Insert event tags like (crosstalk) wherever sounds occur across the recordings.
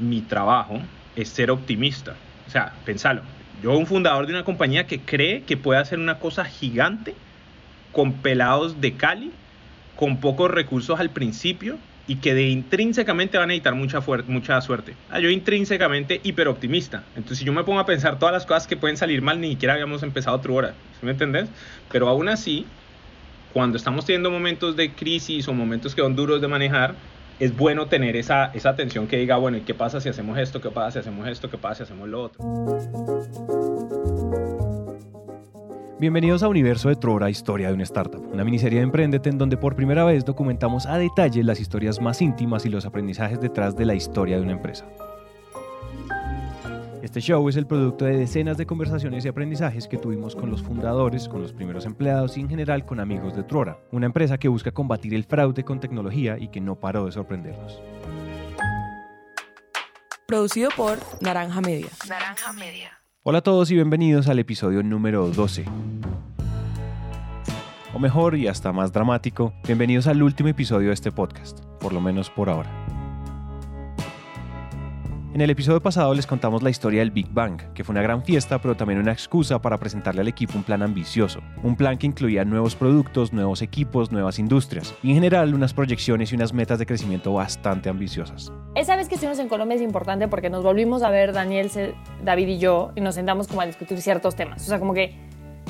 mi trabajo es ser optimista. O sea, pensalo. Yo, un fundador de una compañía que cree que puede hacer una cosa gigante con pelados de Cali, con pocos recursos al principio y que de intrínsecamente van a necesitar mucha, mucha suerte. Ah, yo intrínsecamente hiperoptimista. Entonces, si yo me pongo a pensar todas las cosas que pueden salir mal, ni siquiera habíamos empezado otra hora. ¿Sí me entendés? Pero aún así, cuando estamos teniendo momentos de crisis o momentos que son duros de manejar, es bueno tener esa, esa atención que diga, bueno, ¿y qué pasa si hacemos esto? ¿Qué pasa si hacemos esto? ¿Qué pasa si hacemos lo otro? Bienvenidos a Universo de Trora, Historia de una Startup, una miniserie de Emprendete en donde por primera vez documentamos a detalle las historias más íntimas y los aprendizajes detrás de la historia de una empresa. Este show es el producto de decenas de conversaciones y aprendizajes que tuvimos con los fundadores, con los primeros empleados y en general con amigos de Trora, una empresa que busca combatir el fraude con tecnología y que no paró de sorprendernos. Producido por Naranja Media. Naranja Media. Hola a todos y bienvenidos al episodio número 12. O mejor y hasta más dramático, bienvenidos al último episodio de este podcast, por lo menos por ahora. En el episodio pasado les contamos la historia del Big Bang, que fue una gran fiesta, pero también una excusa para presentarle al equipo un plan ambicioso. Un plan que incluía nuevos productos, nuevos equipos, nuevas industrias y en general unas proyecciones y unas metas de crecimiento bastante ambiciosas. Esa vez que estuvimos en Colombia es importante porque nos volvimos a ver Daniel, David y yo y nos sentamos como a discutir ciertos temas. O sea, como que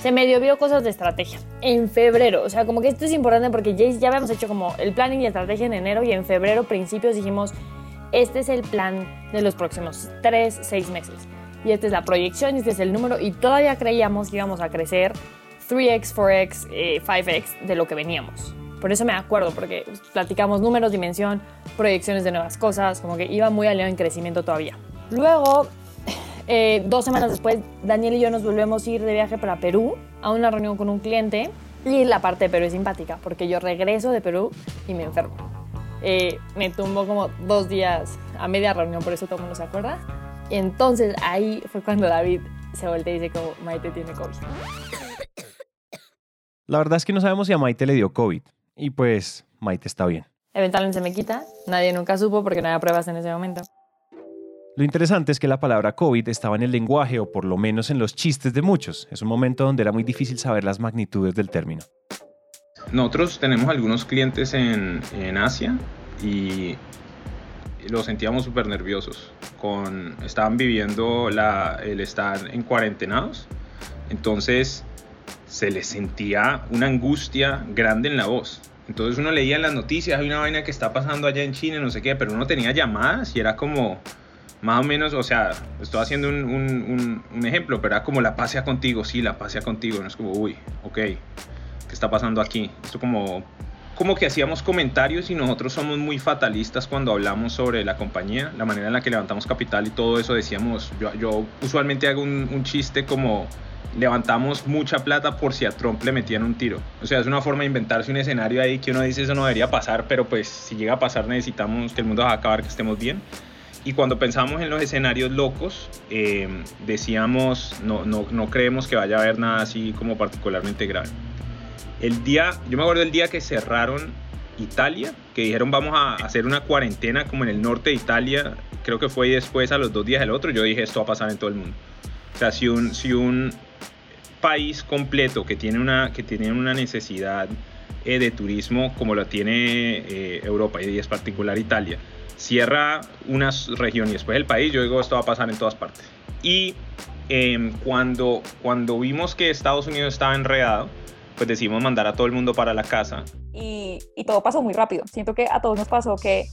se medio vio cosas de estrategia en febrero. O sea, como que esto es importante porque ya, ya habíamos hecho como el planning y estrategia en enero y en febrero, principios, dijimos, este es el plan de los próximos 3, 6 meses. Y esta es la proyección, este es el número y todavía creíamos que íbamos a crecer 3x, 4x, 5x de lo que veníamos. Por eso me acuerdo, porque platicamos números, dimensión, proyecciones de nuevas cosas, como que iba muy aliado en crecimiento todavía. Luego, eh, dos semanas después, Daniel y yo nos volvemos a ir de viaje para Perú a una reunión con un cliente. Y la parte de Perú es simpática, porque yo regreso de Perú y me enfermo. Eh, me tumbó como dos días a media reunión, por eso todo el mundo se acuerda. Y entonces ahí fue cuando David se voltea y dice como Maite tiene COVID. La verdad es que no sabemos si a Maite le dio COVID. Y pues Maite está bien. Eventualmente se me quita. Nadie nunca supo porque no había pruebas en ese momento. Lo interesante es que la palabra COVID estaba en el lenguaje o por lo menos en los chistes de muchos. Es un momento donde era muy difícil saber las magnitudes del término. Nosotros tenemos algunos clientes en, en Asia y los sentíamos súper nerviosos. Con, estaban viviendo la, el estar en cuarentenados. Entonces se les sentía una angustia grande en la voz. Entonces uno leía en las noticias, hay una vaina que está pasando allá en China, no sé qué, pero uno tenía llamadas y era como, más o menos, o sea, estoy haciendo un, un, un, ejemplo, pero era como la pasea contigo, sí, la pasea contigo, no es como, uy, ok, ¿qué está pasando aquí? Esto como, como que hacíamos comentarios y nosotros somos muy fatalistas cuando hablamos sobre la compañía, la manera en la que levantamos capital y todo eso, decíamos, yo, yo usualmente hago un, un chiste como levantamos mucha plata por si a Trump le metían un tiro. O sea, es una forma de inventarse un escenario ahí que uno dice eso no debería pasar, pero pues si llega a pasar necesitamos que el mundo va a acabar, que estemos bien. Y cuando pensamos en los escenarios locos, eh, decíamos, no, no, no creemos que vaya a haber nada así como particularmente grave. El día, yo me acuerdo el día que cerraron Italia, que dijeron vamos a hacer una cuarentena como en el norte de Italia, creo que fue después a los dos días del otro, yo dije esto va a pasar en todo el mundo. O sea, si un, si un país completo que tiene una, que tiene una necesidad eh, de turismo como lo tiene eh, Europa y es particular Italia, cierra una región y después el país, yo digo esto va a pasar en todas partes. Y eh, cuando, cuando vimos que Estados Unidos estaba enredado, pues decidimos mandar a todo el mundo para la casa. Y, y todo pasó muy rápido. Siento que a todos nos pasó que,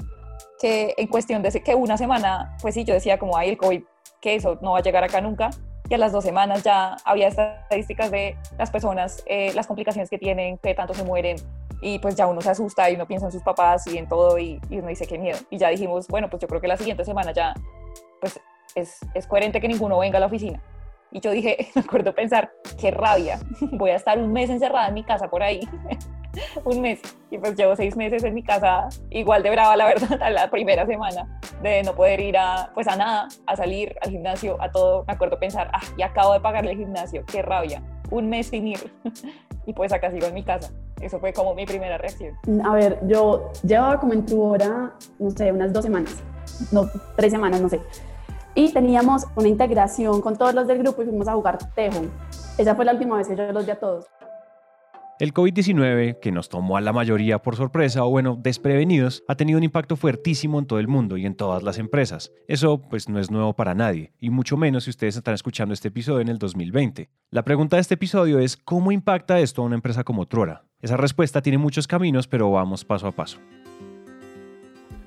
que en cuestión de que una semana, pues sí, yo decía como, ay, el COVID, que eso no va a llegar acá nunca y a las dos semanas ya había estadísticas de las personas, eh, las complicaciones que tienen, que tanto se mueren, y pues ya uno se asusta y uno piensa en sus papás y en todo, y, y uno dice qué miedo. Y ya dijimos, bueno, pues yo creo que la siguiente semana ya, pues es, es coherente que ninguno venga a la oficina. Y yo dije, (laughs) me acuerdo pensar, qué rabia, (laughs) voy a estar un mes encerrada en mi casa por ahí. (laughs) un mes. Y pues llevo seis meses en mi casa, igual de brava, la verdad, la primera semana de no poder ir a, pues a nada, a salir al gimnasio, a todo. Me acuerdo pensar, ah, ya acabo de pagarle el gimnasio, qué rabia, un mes sin ir. y pues acá sigo en mi casa. Eso fue como mi primera reacción. A ver, yo llevaba como en tu hora, no sé, unas dos semanas, no, tres semanas, no sé. Y teníamos una integración con todos los del grupo y fuimos a jugar tejo. Esa fue la última vez que yo los vi a todos. El COVID-19, que nos tomó a la mayoría por sorpresa o bueno, desprevenidos, ha tenido un impacto fuertísimo en todo el mundo y en todas las empresas. Eso pues no es nuevo para nadie, y mucho menos si ustedes están escuchando este episodio en el 2020. La pregunta de este episodio es ¿cómo impacta esto a una empresa como Trora? Esa respuesta tiene muchos caminos, pero vamos paso a paso.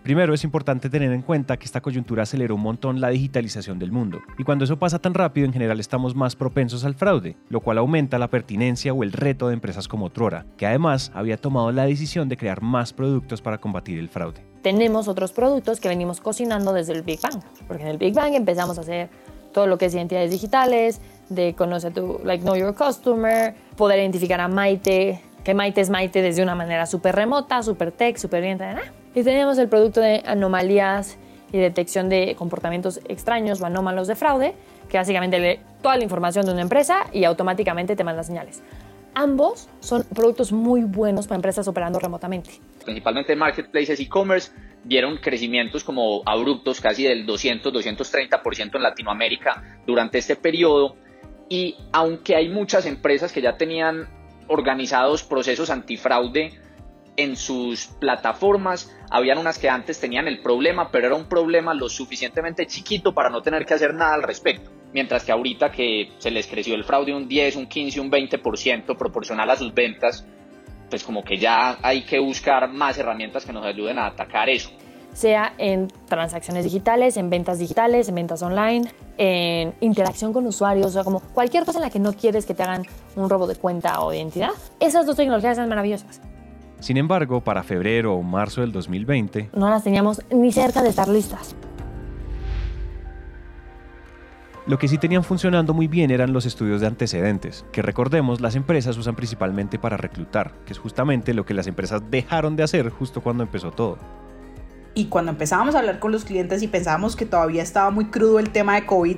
Primero, es importante tener en cuenta que esta coyuntura aceleró un montón la digitalización del mundo, y cuando eso pasa tan rápido, en general estamos más propensos al fraude, lo cual aumenta la pertinencia o el reto de empresas como Trora, que además había tomado la decisión de crear más productos para combatir el fraude. Tenemos otros productos que venimos cocinando desde el Big Bang, porque en el Big Bang empezamos a hacer todo lo que es identidades digitales, de conocer tu, like, know your customer, poder identificar a Maite, que Maite es Maite desde una manera súper remota, súper tech, súper bien, y tenemos el producto de anomalías y detección de comportamientos extraños o anómalos de fraude, que básicamente lee toda la información de una empresa y automáticamente te manda señales. Ambos son productos muy buenos para empresas operando remotamente. Principalmente marketplaces e-commerce vieron crecimientos como abruptos, casi del 200-230% en Latinoamérica durante este periodo. Y aunque hay muchas empresas que ya tenían organizados procesos antifraude en sus plataformas. Habían unas que antes tenían el problema, pero era un problema lo suficientemente chiquito para no tener que hacer nada al respecto. Mientras que ahorita que se les creció el fraude un 10, un 15, un 20% proporcional a sus ventas, pues como que ya hay que buscar más herramientas que nos ayuden a atacar eso. Sea en transacciones digitales, en ventas digitales, en ventas online, en interacción con usuarios, o sea, como cualquier cosa en la que no quieres que te hagan un robo de cuenta o de identidad. Esas dos tecnologías son maravillosas. Sin embargo, para febrero o marzo del 2020, no las teníamos ni cerca de estar listas. Lo que sí tenían funcionando muy bien eran los estudios de antecedentes, que recordemos las empresas usan principalmente para reclutar, que es justamente lo que las empresas dejaron de hacer justo cuando empezó todo. Y cuando empezábamos a hablar con los clientes y pensábamos que todavía estaba muy crudo el tema de COVID,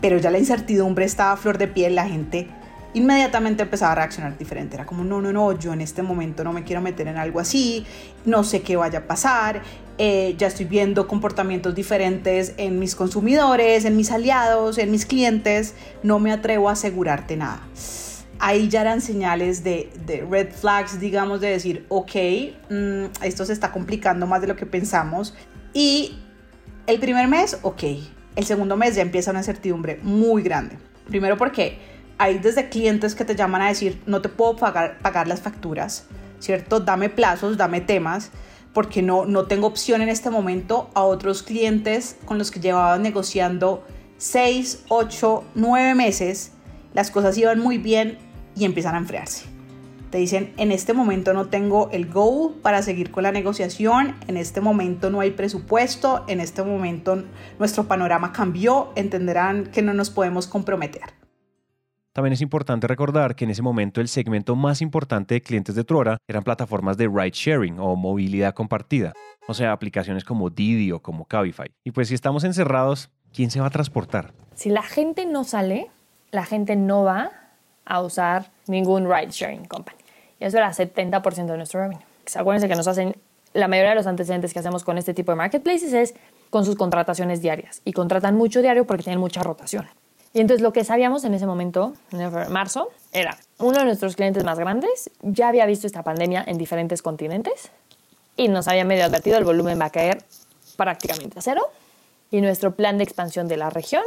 pero ya la incertidumbre estaba a flor de piel, la gente inmediatamente empezaba a reaccionar diferente. Era como, no, no, no, yo en este momento no me quiero meter en algo así, no sé qué vaya a pasar, eh, ya estoy viendo comportamientos diferentes en mis consumidores, en mis aliados, en mis clientes, no me atrevo a asegurarte nada. Ahí ya eran señales de, red flags, digamos, de decir, ok, mm, esto se está complicando más de lo que pensamos. Y el primer mes, ok, el segundo mes ya empieza una incertidumbre muy grande. Primero porque hay desde clientes que te llaman a decir, no te puedo pagar, pagar las facturas, ¿cierto? Dame plazos, dame temas, porque no, no tengo opción en este momento a otros clientes con los que llevaba negociando 6, 8, 9 meses, las cosas iban muy bien y empiezan a enfriarse. Te dicen, en este momento no tengo el go para seguir con la negociación, en este momento no hay presupuesto, en este momento nuestro panorama cambió, entenderán que no nos podemos comprometer. También es importante recordar que en ese momento el segmento más importante de clientes de Trora eran plataformas de ride sharing o movilidad compartida, o sea, aplicaciones como Didi o como Cabify. Y pues si estamos encerrados, ¿quién se va a transportar? Si la gente no sale, la gente no va a usar ningún ride sharing company. Y eso era 70% de nuestro revenue. Acuérdense que nos hacen, la mayoría de los antecedentes que hacemos con este tipo de marketplaces es con sus contrataciones diarias. Y contratan mucho diario porque tienen mucha rotación. Y entonces lo que sabíamos en ese momento, en marzo, era uno de nuestros clientes más grandes ya había visto esta pandemia en diferentes continentes y nos había medio advertido el volumen va a caer prácticamente a cero y nuestro plan de expansión de la región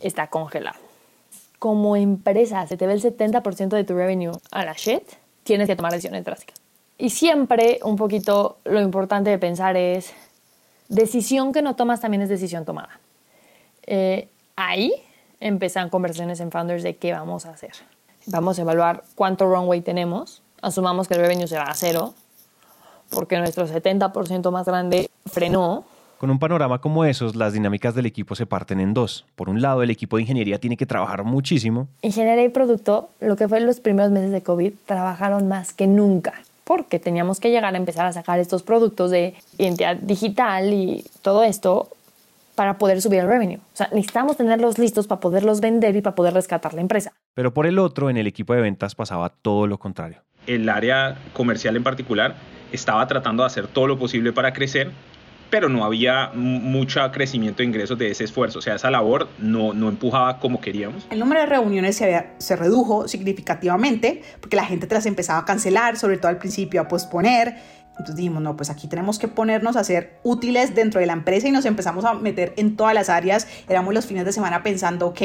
está congelado. Como empresa, se te ve el 70% de tu revenue a la shit, tienes que tomar decisiones drásticas. Y siempre un poquito lo importante de pensar es, decisión que no tomas también es decisión tomada. Eh, ahí empiezan conversaciones en Founders de qué vamos a hacer. Vamos a evaluar cuánto runway tenemos. Asumamos que el revenue se va a cero, porque nuestro 70% más grande frenó. Con un panorama como esos, las dinámicas del equipo se parten en dos. Por un lado, el equipo de ingeniería tiene que trabajar muchísimo. Ingeniería y producto, lo que fue en los primeros meses de COVID, trabajaron más que nunca porque teníamos que llegar a empezar a sacar estos productos de identidad digital y todo esto para poder subir el revenue. O sea, necesitamos tenerlos listos para poderlos vender y para poder rescatar la empresa. Pero por el otro, en el equipo de ventas pasaba todo lo contrario. el área comercial en particular estaba tratando de hacer todo lo posible para crecer, pero no había mucho crecimiento de ingresos de ese esfuerzo. O sea, esa labor no, no empujaba como queríamos. El número de reuniones se, se redujo significativamente porque la gente te las empezaba a cancelar, sobre todo al principio a posponer entonces dijimos, no, pues aquí tenemos que ponernos a ser útiles dentro de la empresa y nos empezamos a meter en todas las áreas. Éramos los fines de semana pensando, ok,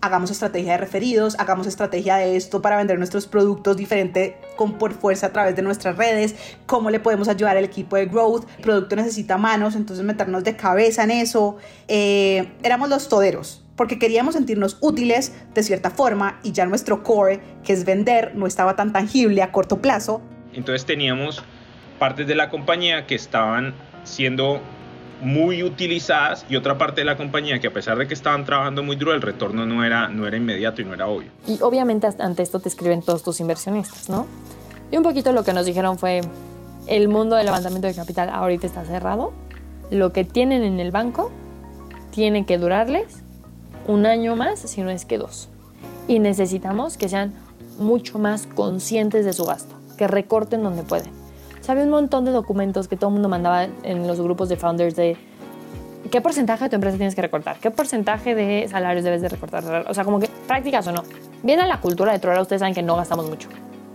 hagamos estrategia de referidos, hagamos estrategia de esto para vender nuestros productos diferente con por fuerza a través de nuestras redes, cómo le podemos ayudar al equipo de growth, el producto necesita manos, entonces meternos de cabeza en eso. Eh, éramos los toderos, porque queríamos sentirnos útiles de cierta forma y ya nuestro core, que es vender, no estaba tan tangible a corto plazo. Entonces teníamos partes de la compañía que estaban siendo muy utilizadas y otra parte de la compañía que a pesar de que estaban trabajando muy duro, el retorno no era, no era inmediato y no era obvio. Y obviamente ante esto te escriben todos tus inversionistas, ¿no? Y un poquito lo que nos dijeron fue, el mundo del levantamiento de capital ahorita está cerrado, lo que tienen en el banco tiene que durarles un año más, si no es que dos. Y necesitamos que sean mucho más conscientes de su gasto, que recorten donde pueden había un montón de documentos que todo el mundo mandaba en los grupos de founders de qué porcentaje de tu empresa tienes que recortar, qué porcentaje de salarios debes de recortar. O sea, como que prácticas o no. Viene la cultura de Trora, ustedes saben que no gastamos mucho.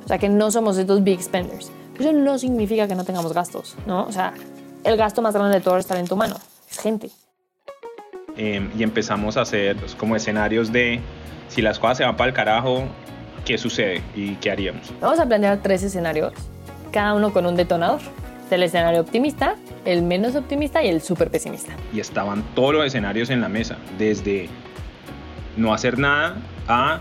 O sea, que no somos estos big spenders. Eso no significa que no tengamos gastos, ¿no? O sea, el gasto más grande de todo está en tu mano. Es gente. Em, y empezamos a hacer pues, como escenarios de si las cosas se van para el carajo, ¿qué sucede y qué haríamos? Vamos a planear tres escenarios cada uno con un detonador. El escenario optimista, el menos optimista y el súper pesimista. Y estaban todos los escenarios en la mesa, desde no hacer nada a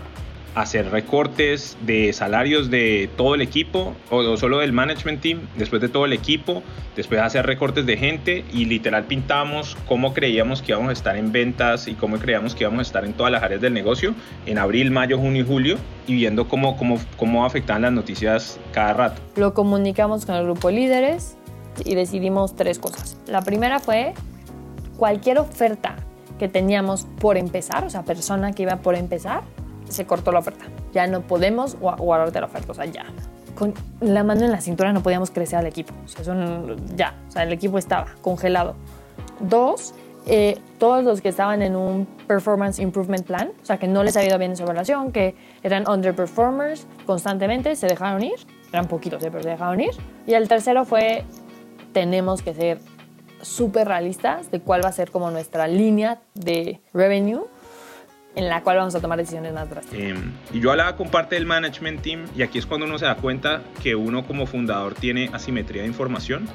hacer recortes de salarios de todo el equipo o solo del management team, después de todo el equipo, después hacer recortes de gente y literal pintamos cómo creíamos que íbamos a estar en ventas y cómo creíamos que íbamos a estar en todas las áreas del negocio en abril, mayo, junio y julio y viendo cómo, cómo, cómo afectaban las noticias cada rato. Lo comunicamos con el grupo de líderes y decidimos tres cosas. La primera fue cualquier oferta que teníamos por empezar, o sea, persona que iba por empezar, se cortó la oferta. Ya no podemos guardarte la oferta, o sea, ya. Con la mano en la cintura no podíamos crecer al equipo. O sea, ya, o sea, el equipo estaba congelado. Dos, eh, todos los que estaban en un Performance Improvement Plan, o sea, que no les había ido bien en su relación, que eran underperformers constantemente, se dejaron ir. Eran poquitos, ¿eh? pero se dejaron ir. Y el tercero fue, tenemos que ser súper realistas de cuál va a ser como nuestra línea de revenue en la cual vamos a tomar decisiones más drásticas. Em, y yo hablaba con parte del management team y aquí es cuando uno se da cuenta que uno como fundador tiene asimetría de información.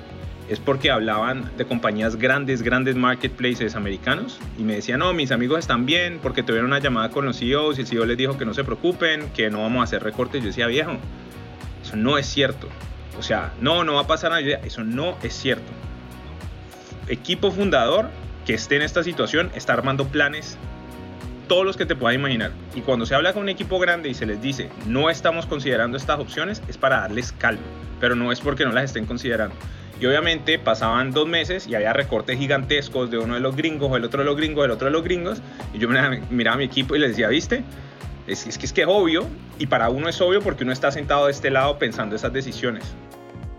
Es porque hablaban de compañías grandes, grandes marketplaces americanos y me decían, no, mis amigos están bien porque tuvieron una llamada con los CEOs y el CEO les dijo que no se preocupen, que no vamos a hacer recortes. Yo decía, viejo, eso no es cierto. O sea, no, no va a pasar nada. Eso no es cierto. Equipo fundador que esté en esta situación está armando planes todos los que te puedas imaginar. Y cuando se habla con un equipo grande y se les dice, no estamos considerando estas opciones, es para darles calma, pero no es porque no las estén considerando. Y obviamente pasaban dos meses y había recortes gigantescos de uno de los gringos, o el otro de los gringos, el otro de los gringos. Y yo miraba a mi equipo y les decía, ¿viste? Es, es que es que es obvio, y para uno es obvio porque uno está sentado de este lado pensando esas decisiones.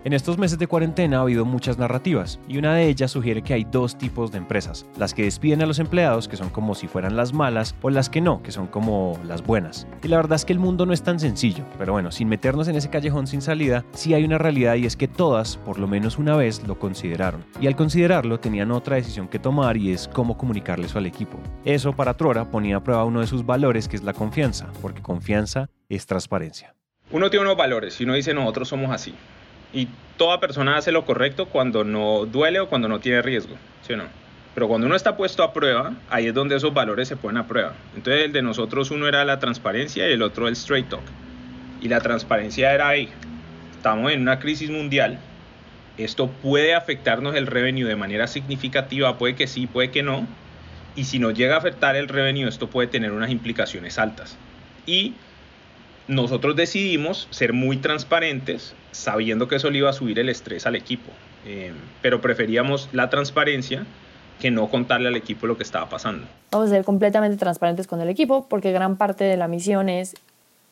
En estos meses de cuarentena ha habido muchas narrativas y una de ellas sugiere que hay dos tipos de empresas, las que despiden a los empleados, que son como si fueran las malas, o las que no, que son como las buenas. Y la verdad es que el mundo no es tan sencillo, pero bueno, sin meternos en ese callejón sin salida, sí hay una realidad y es que todas, por lo menos una vez, lo consideraron. Y al considerarlo tenían otra decisión que tomar y es cómo comunicarle eso al equipo. Eso para Trora ponía a prueba uno de sus valores que es la confianza, porque confianza es transparencia. Uno tiene unos valores y uno dice nosotros somos así. Y toda persona hace lo correcto cuando no duele o cuando no tiene riesgo, ¿sí o no? Pero cuando uno está puesto a prueba, ahí es donde esos valores se ponen a prueba. Entonces el de nosotros uno era la transparencia y el otro el straight talk. Y la transparencia era ahí. Estamos en una crisis mundial. Esto puede afectarnos el revenue de manera significativa, puede que sí, puede que no. Y si nos llega a afectar el revenue, esto puede tener unas implicaciones altas. Y nosotros decidimos ser muy transparentes sabiendo que eso le iba a subir el estrés al equipo, eh, pero preferíamos la transparencia que no contarle al equipo lo que estaba pasando. Vamos a ser completamente transparentes con el equipo porque gran parte de la misión es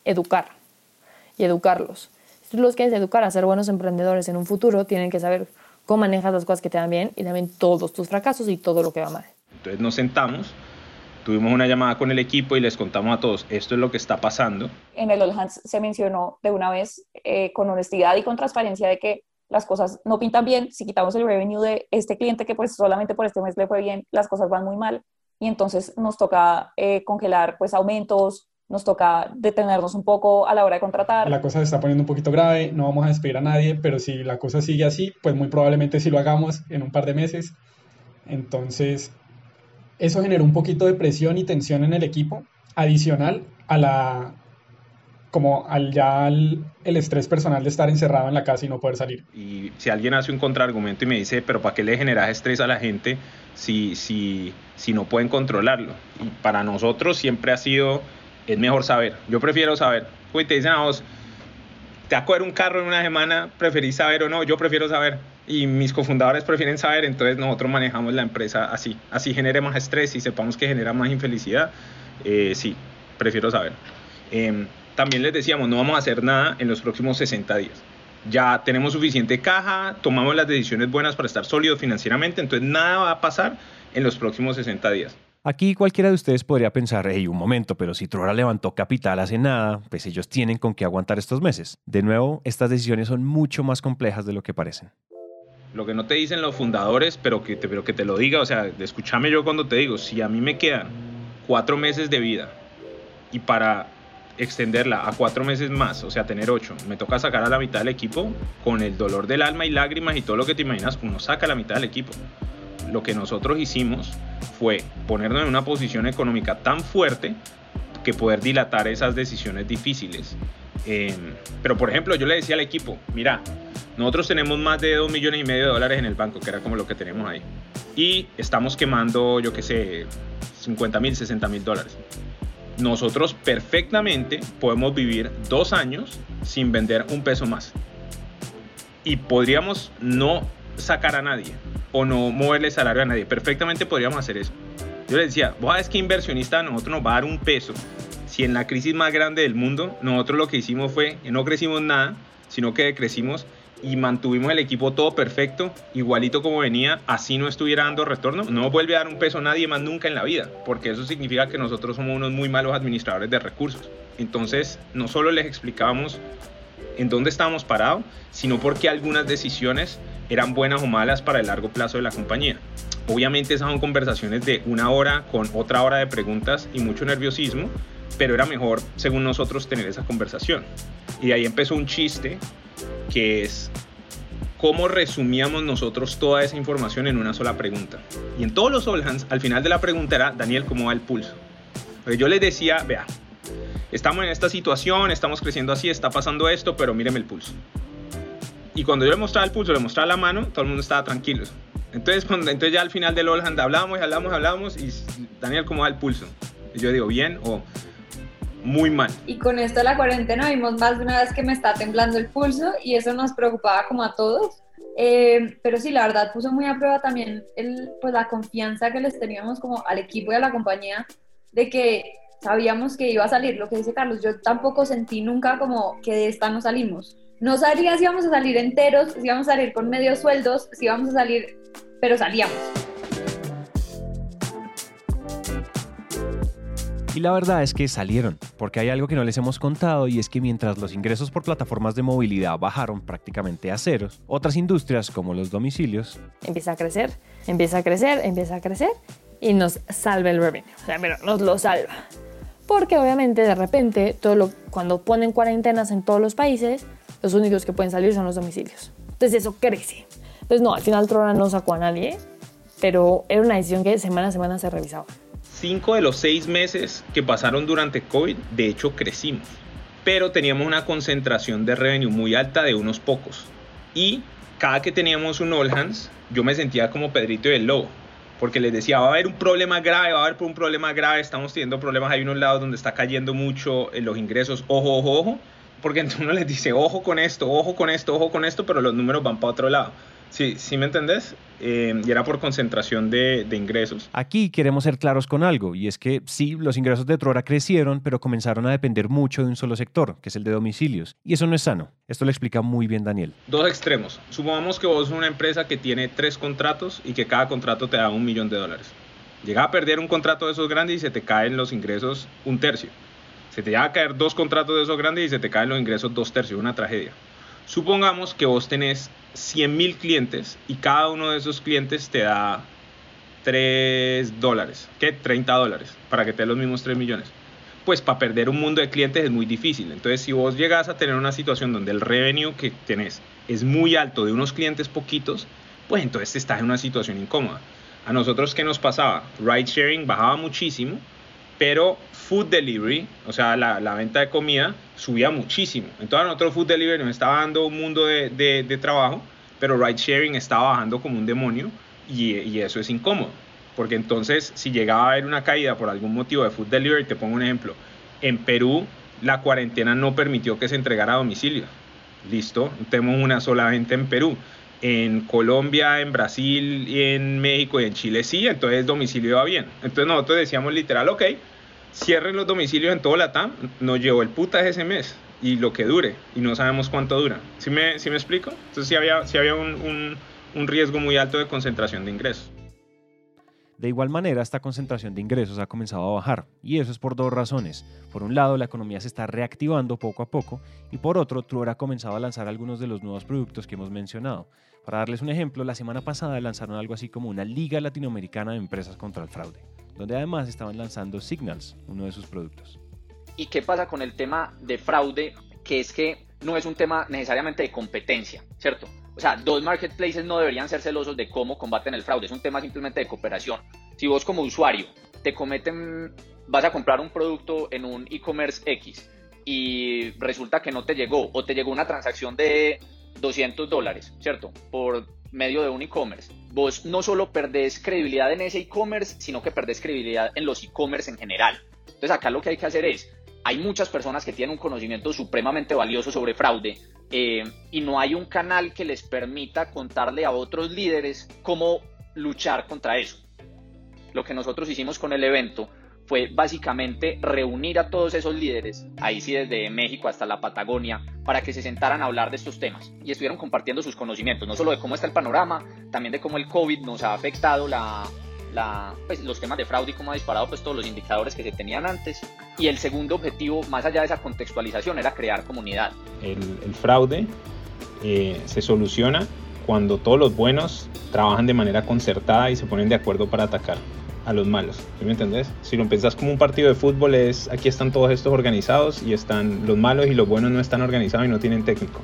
educar y educarlos. Si tú los quieres educar a ser buenos emprendedores en un futuro, tienen que saber cómo manejas las cosas que te van bien y también todos tus fracasos y todo lo que va mal. Entonces nos sentamos, tuvimos una llamada con el equipo y les contamos a todos, esto es lo que está pasando. En el All Hands se mencionó de una vez eh, con honestidad y con transparencia de que las cosas no pintan bien, si quitamos el revenue de este cliente que pues solamente por este mes le fue bien, las cosas van muy mal y entonces nos toca eh, congelar pues aumentos, nos toca detenernos un poco a la hora de contratar. La cosa se está poniendo un poquito grave, no vamos a despedir a nadie, pero si la cosa sigue así, pues muy probablemente sí lo hagamos en un par de meses. Entonces, eso generó un poquito de presión y tensión en el equipo, adicional a la como al ya el, estrés personal de estar encerrado en la casa y no poder salir. Y si alguien hace un contraargumento y me dice, pero ¿para qué le generas estrés a la gente si, si, si no pueden controlarlo? Y para nosotros siempre ha sido, es mejor saber. Yo prefiero saber. Uy, te dicen a vos, te va a coger un carro en una semana, preferís saber o no, yo prefiero saber. Y mis cofundadores prefieren saber, entonces nosotros manejamos la empresa así. Así genere más estrés y sepamos que genera más infelicidad. Eh, sí, prefiero saber. Eh, también les decíamos, no vamos a hacer nada en los próximos 60 días. Ya tenemos suficiente caja, tomamos las decisiones buenas para estar sólidos financieramente, entonces nada va a pasar en los próximos 60 días. Aquí cualquiera de ustedes podría pensar, hey, un momento, pero si Trora levantó capital hace nada, pues ellos tienen con qué aguantar estos meses. De nuevo, estas decisiones son mucho más complejas de lo que parecen. Lo que no te dicen los fundadores, pero que te, lo diga, o sea, escúchame yo cuando te digo, si a mí me quedan cuatro meses de vida y para extenderla a cuatro meses más, o sea, tener ocho, me toca sacar a la mitad del equipo con el dolor del alma y lágrimas y todo lo que te imaginas, uno saca la mitad del equipo. Lo que nosotros hicimos fue ponernos en una posición económica tan fuerte que poder dilatar esas decisiones difíciles. Em, pero por ejemplo, yo le decía al equipo, mira, nosotros tenemos más de 2 millones y medio de dólares en el banco, que era como lo que tenemos ahí. Y estamos quemando, yo qué sé, 50 mil, 60 mil dólares nosotros perfectamente podemos vivir dos años sin vender un peso más. Y podríamos no sacar a nadie o no moverle salario a nadie. Perfectamente podríamos hacer eso. Yo le decía, vos sabes que inversionista a nosotros nos va a dar un peso. Si en la crisis más grande del mundo, nosotros lo que hicimos fue no crecimos nada, sino que crecimos y mantuvimos el equipo todo perfecto, igualito como venía, así no estuviera dando retorno, no vuelve a dar un peso a nadie más nunca en la vida, porque eso significa que nosotros somos unos muy malos administradores de recursos. Entonces, no solo les explicábamos en dónde estábamos parados, sino porque algunas decisiones eran buenas o malas para el largo plazo de la compañía. Obviamente esas son conversaciones de una hora con otra hora de preguntas y mucho nerviosismo, pero era mejor, según nosotros, tener esa conversación. Y ahí empezó un chiste que es cómo resumíamos nosotros toda esa información en una sola pregunta. Y en todos los All Hands, al final de la pregunta era, Daniel, ¿cómo va el pulso? Porque yo les decía, vea, estamos en esta situación, estamos creciendo así, está pasando esto, pero míreme el pulso. Y cuando yo le mostraba el pulso, le mostraba la mano, todo el mundo estaba tranquilo. Entonces, cuando, entonces ya al final del All Hand hablábamos hablábamos, hablábamos, y Daniel, ¿cómo va el pulso? Y yo digo, bien, o muy mal. Y con esto de la cuarentena vimos más de una vez que me está temblando el pulso y eso nos preocupaba como a todos. Eh, pero sí, la verdad puso muy a prueba también el, pues, la confianza que les teníamos como al equipo y a la compañía de que sabíamos que iba a salir. Lo que dice Carlos, yo tampoco sentí nunca como que de esta no salimos. No sabía si íbamos a salir enteros, si íbamos a salir con medios sueldos, si íbamos a salir, pero salíamos. Y la verdad es que salieron, porque hay algo que no les hemos contado y es que mientras los ingresos por plataformas de movilidad bajaron prácticamente a ceros, otras industrias como los domicilios empieza a crecer, empieza a crecer, empieza a crecer y nos salva el revenue. O sea, pero nos lo salva. Porque obviamente de repente, todo lo, cuando ponen cuarentenas en todos los países, los únicos que pueden salir son los domicilios. Entonces eso crece. Entonces no, al final Trora no sacó a nadie, pero era una decisión que semana a semana se revisaba cinco de los seis meses que pasaron durante COVID, de hecho crecimos, pero teníamos una concentración de revenue muy alta de unos pocos. Y cada que teníamos un all hands, yo me sentía como Pedrito del Lobo, porque les decía, va a haber un problema grave, va a haber un problema grave, estamos teniendo problemas, hay unos lados donde está cayendo mucho en los ingresos, ojo, ojo, ojo, porque entonces (laughs) uno les dice, ojo con esto, ojo con esto, ojo con esto, pero los números van para otro lado. Sí, sí me entendés. Eh, y era por concentración de, de, ingresos. Aquí queremos ser claros con algo, y es que sí, los ingresos de Trora crecieron, pero comenzaron a depender mucho de un solo sector, que es el de domicilios, y eso no es sano. Esto lo explica muy bien Daniel. Dos extremos. Supongamos que vos sos una empresa que tiene tres contratos y que cada contrato te da un millón de dólares. Llega a perder un contrato de esos grandes y se te caen los ingresos un tercio. Se te llega a caer dos contratos de esos grandes y se te caen los ingresos dos tercios, una tragedia. Supongamos que vos tenés 100 mil clientes y cada uno de esos clientes te da 3 dólares, ¿qué? 30 dólares, para que te dé los mismos 3 millones. Pues para perder un mundo de clientes es muy difícil. Entonces, si vos llegas a tener una situación donde el revenue que tenés es muy alto de unos clientes poquitos, pues entonces estás en una situación incómoda. A nosotros, ¿qué nos pasaba? Ride sharing bajaba muchísimo, pero food delivery, o sea, la, la, venta de comida, subía muchísimo. Entonces, nosotros food delivery nos estaba dando un mundo de, de, de trabajo, pero ride sharing estaba bajando como un demonio y, y, eso es incómodo. Porque entonces, si llegaba a haber una caída por algún motivo de food delivery, te pongo un ejemplo, en Perú la cuarentena no permitió que se entregara a domicilio. Listo, tenemos una sola venta en Perú en Colombia, en Brasil, en México y en Chile sí, entonces domicilio va bien. Entonces nosotros decíamos literal, ok, cierren los domicilios en todo Latam, nos llevó el puta ese mes y lo que dure, y no sabemos cuánto dura. ¿Sí me, sí me explico? Entonces sí había, sí había un, un, un riesgo muy alto de concentración de ingresos. De igual manera, esta concentración de ingresos ha comenzado a bajar, y eso es por dos razones. Por un lado, la economía se está reactivando poco a poco, y por otro, Truora ha comenzado a lanzar algunos de los nuevos productos que hemos mencionado. Para darles un ejemplo, la semana pasada lanzaron algo así como una Liga Latinoamericana de Empresas contra el Fraude, donde además estaban lanzando Signals, uno de sus productos. ¿Y qué pasa con el tema de fraude? Que es que no es un tema necesariamente de competencia, ¿cierto? O sea, dos marketplaces no deberían ser celosos de cómo combaten el fraude, es un tema simplemente de cooperación. Si vos como usuario te cometen, vas a comprar un producto en un e-commerce X y resulta que no te llegó o te llegó una transacción de 200 dólares, ¿cierto? Por medio de un e-commerce. Vos no solo perdés credibilidad en ese e-commerce, sino que perdés credibilidad en los e-commerce en general. Entonces acá lo que hay que hacer es, hay muchas personas que tienen un conocimiento supremamente valioso sobre fraude eh, y no hay un canal que les permita contarle a otros líderes cómo luchar contra eso. Lo que nosotros hicimos con el evento fue básicamente reunir a todos esos líderes, ahí sí desde México hasta la Patagonia, para que se sentaran a hablar de estos temas y estuvieron compartiendo sus conocimientos, no solo de cómo está el panorama, también de cómo el COVID nos ha afectado pues, los temas de fraude y cómo ha disparado pues, todos los indicadores que se tenían antes. Y el segundo objetivo, más allá de esa contextualización, era crear comunidad. El, el fraude eh, se soluciona cuando todos los buenos trabajan de manera concertada y se ponen de acuerdo para atacar a los malos. ¿Sí me entendés? Si lo pensás como un partido de fútbol es aquí están todos estos organizados y están los malos y los buenos no están organizados y no tienen técnico.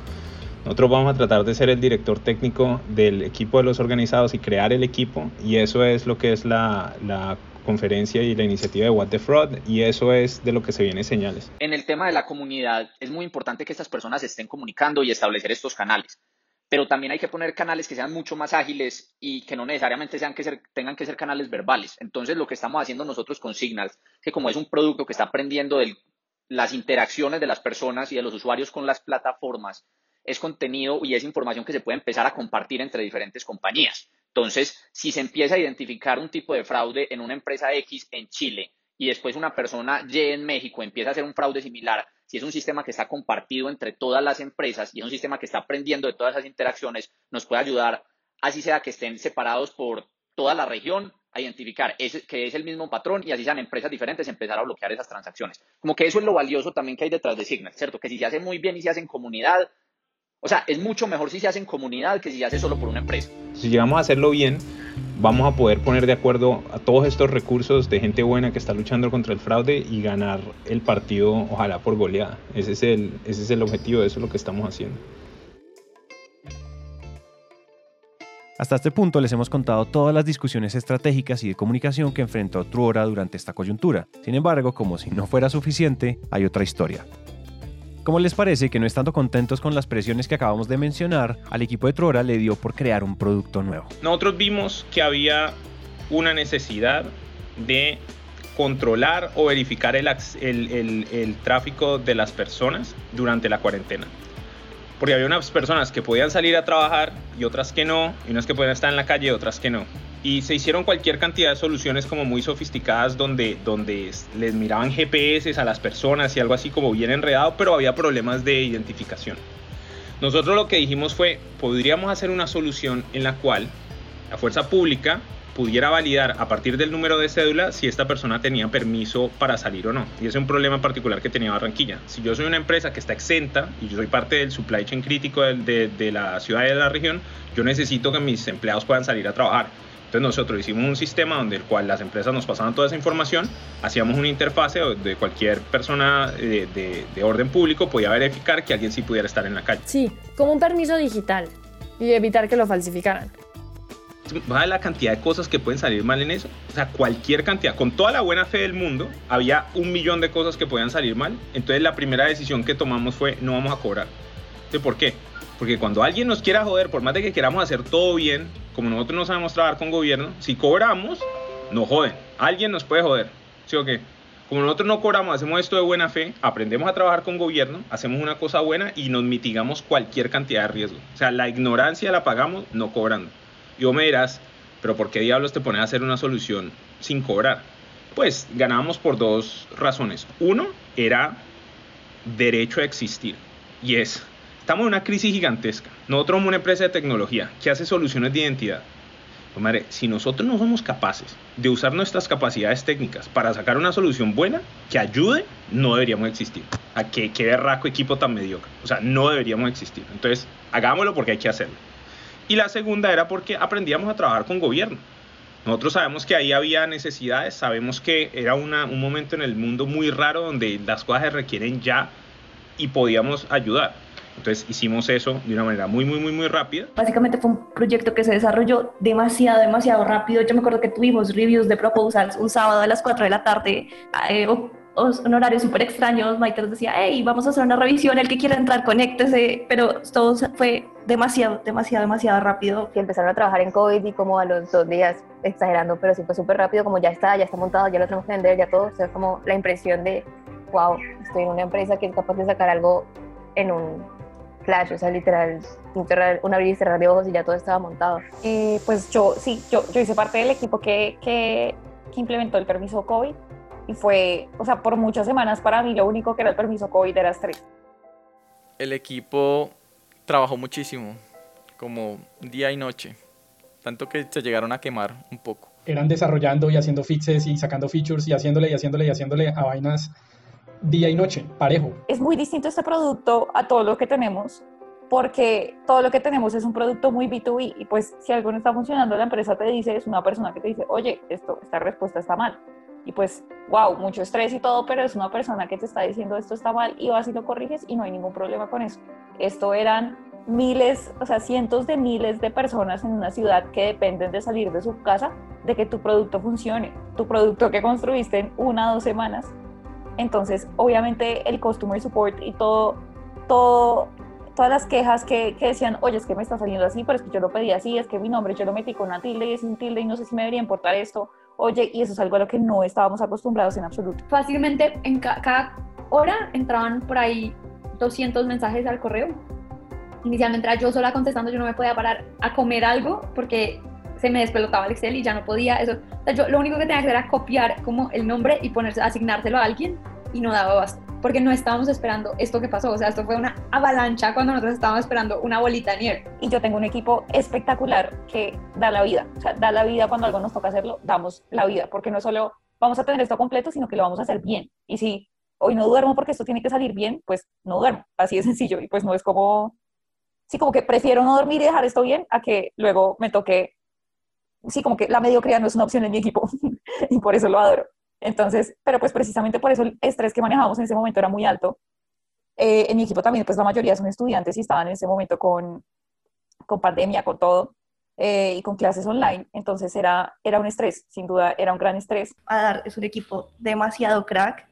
Nosotros vamos a tratar de ser el director técnico del equipo de los organizados y crear el equipo y eso es lo que es la, la conferencia y la iniciativa de What the Fraud y eso es de lo que se viene señales. En el tema de la comunidad es muy importante que estas personas estén comunicando y establecer estos canales pero también hay que poner canales que sean mucho más ágiles y que no necesariamente sean que ser, tengan que ser canales verbales. Entonces, lo que estamos haciendo nosotros con Signals, que como es un producto que está aprendiendo de las interacciones de las personas y de los usuarios con las plataformas, es contenido y es información que se puede empezar a compartir entre diferentes compañías. Entonces, si se empieza a identificar un tipo de fraude en una empresa X en Chile y después una persona Y en México empieza a hacer un fraude similar, si es un sistema que está compartido entre todas las empresas y es un sistema que está aprendiendo de todas esas interacciones, nos puede ayudar, así sea que estén separados por toda la región, a identificar que es el mismo patrón y así sean empresas diferentes, empezar a bloquear esas transacciones. Como que eso es lo valioso también que hay detrás de Signal, ¿cierto? Que si se hace muy bien y se hace en comunidad, o sea, es mucho mejor si se hace en comunidad que si se hace solo por una empresa. Si llegamos a hacerlo bien, vamos a poder poner de acuerdo a todos estos recursos de gente buena que está luchando contra el fraude y ganar el partido, ojalá por goleada. Ese es el, ese es el objetivo, de eso es lo que estamos haciendo. Hasta este punto les hemos contado todas las discusiones estratégicas y de comunicación que enfrentó Truora durante esta coyuntura. Sin embargo, como si no fuera suficiente, hay otra historia. ¿Cómo les parece que no estando contentos con las presiones que acabamos de mencionar, al equipo de Trora le dio por crear un producto nuevo? Nosotros vimos que había una necesidad de controlar o verificar el, el, tráfico de las personas durante la cuarentena. porque había unas personas que podían salir a trabajar y otras que no, y unas que podían estar en la calle y otras que no. Y se hicieron cualquier cantidad de soluciones como muy sofisticadas donde, donde les miraban GPS a las personas y algo así como bien enredado, pero había problemas de identificación. Nosotros lo que dijimos fue, podríamos hacer una solución en la cual la fuerza pública pudiera validar a partir del número de cédula si esta persona tenía permiso para salir o no. Y ese es un problema particular que tenía Barranquilla. Si yo soy una empresa que está exenta y yo soy parte del supply chain crítico de, de, la ciudad y de la región, yo necesito que mis empleados puedan salir a trabajar. Entonces nosotros hicimos un sistema donde el cual las empresas nos pasaban toda esa información, hacíamos una interfase de cualquier persona de, de, de orden público podía verificar que alguien sí pudiera estar en la calle. Sí, como un permiso digital y evitar que lo falsificaran va la cantidad de cosas que pueden salir mal en eso. O sea, cualquier cantidad, con toda la buena fe del mundo, había un millón de cosas que podían salir mal. Entonces la primera decisión que tomamos fue no vamos a cobrar. ¿Por qué? Porque cuando alguien nos quiera joder, por más de que queramos hacer todo bien, como nosotros no sabemos trabajar con gobierno, si cobramos, nos joden. Alguien nos puede joder. ¿Sí o qué? Como nosotros no cobramos, hacemos esto de buena fe, aprendemos a trabajar con gobierno, hacemos una cosa buena y nos mitigamos cualquier cantidad de riesgo. O sea, la ignorancia la pagamos no cobrando. Y vos me dirás, pero ¿por qué diablos te pones a hacer una solución sin cobrar? Pues ganábamos por dos razones. Uno era derecho a existir. Y es, estamos en una crisis gigantesca. Nosotros somos una empresa de tecnología que hace soluciones de identidad. Pues, madre, si nosotros no somos capaces de usar nuestras capacidades técnicas para sacar una solución buena que ayude, no deberíamos existir. ¿A qué, qué berraco equipo tan mediocre? O sea, no deberíamos existir. Entonces, hagámoslo porque hay que hacerlo y la segunda era porque aprendíamos a trabajar con gobierno. Nosotros sabemos que ahí había necesidades, sabemos que era una, un momento en el mundo muy raro donde las cosas se requieren ya y podíamos ayudar. Entonces hicimos eso de una manera muy, muy, muy, muy rápida. Básicamente fue un proyecto que se desarrolló demasiado, demasiado rápido. Yo me acuerdo que tuvimos reviews de proposals un sábado a las 4 de la tarde. Eh, un horario súper extraño, Maite nos decía, hey, vamos a hacer una revisión, el que quiera entrar, conéctese, pero todo fue demasiado, demasiado, demasiado rápido. Que empezaron a trabajar en COVID y como a los dos días, exagerando, pero sí fue súper rápido, como ya está, ya está montado, ya lo tenemos que vender, ya todo, o sea, como la impresión de, wow, estoy en una empresa que es capaz de sacar algo en un flash, o sea, literal, una abrir y cerrar de ojos y ya todo estaba montado. Eh, pues yo, sí, yo, yo hice parte del equipo que, que, que implementó el permiso COVID y fue, o sea, por muchas semanas para mí lo único que era el permiso COVID era estrés. El equipo trabajó muchísimo, como día y noche, tanto que se llegaron a quemar un poco. Eran desarrollando y haciendo fixes y sacando features y haciéndole y haciéndole y haciéndole a vainas día y noche, parejo. Es muy distinto este producto a todo lo que tenemos porque todo lo que tenemos es un producto muy B2B y pues si algo no está funcionando la empresa te dice, es una persona que te dice, oye, esto, esta respuesta está mal y pues, wow, mucho estrés y todo, pero es una persona que te está diciendo esto está mal y vas y lo corriges y no hay ningún problema con eso. Esto eran miles, o sea, cientos de miles de personas en una ciudad que dependen de salir de su casa, de que tu producto funcione, tu producto que construiste en una o dos semanas. Entonces, obviamente el customer support y todo, todo, todas las quejas que, que, decían, oye, es que me está saliendo así, pero es que yo lo pedí así, es que mi nombre yo lo metí con una tilde y es un tilde y no sé si me debería importar esto, oye, y eso es algo a lo que no estábamos acostumbrados en absoluto. Fácilmente en cada hora entraban por ahí 200 mensajes al correo. Inicialmente yo sola contestando, yo no me podía parar a comer algo porque se me despelotaba el Excel y ya no podía. Eso, yo lo único que tenía que hacer era copiar como el nombre y ponerse, asignárselo a alguien y no daba basta porque no estábamos esperando esto que pasó. O sea, esto fue una avalancha cuando nosotros estábamos esperando una bolita de nieve. Y yo tengo un equipo espectacular que da la vida. O sea, da la vida cuando algo nos toca hacerlo, damos la vida, porque no solo vamos a tener esto completo, sino que lo vamos a hacer bien. Y si hoy no duermo porque esto tiene que salir bien, pues no duermo. Así de sencillo. Y pues no es como, sí, como que prefiero no dormir y dejar esto bien a que luego me toque, sí, como que la mediocridad no es una opción en mi equipo. (laughs) y por eso lo adoro. Entonces, pero pues precisamente por eso el estrés que manejábamos en ese momento era muy alto. Eh, en mi equipo también, pues la mayoría son estudiantes y estaban en ese momento con, con pandemia, con todo, eh, y con clases online. Entonces era, era un estrés, sin duda, era un gran estrés. Adar es un equipo demasiado crack.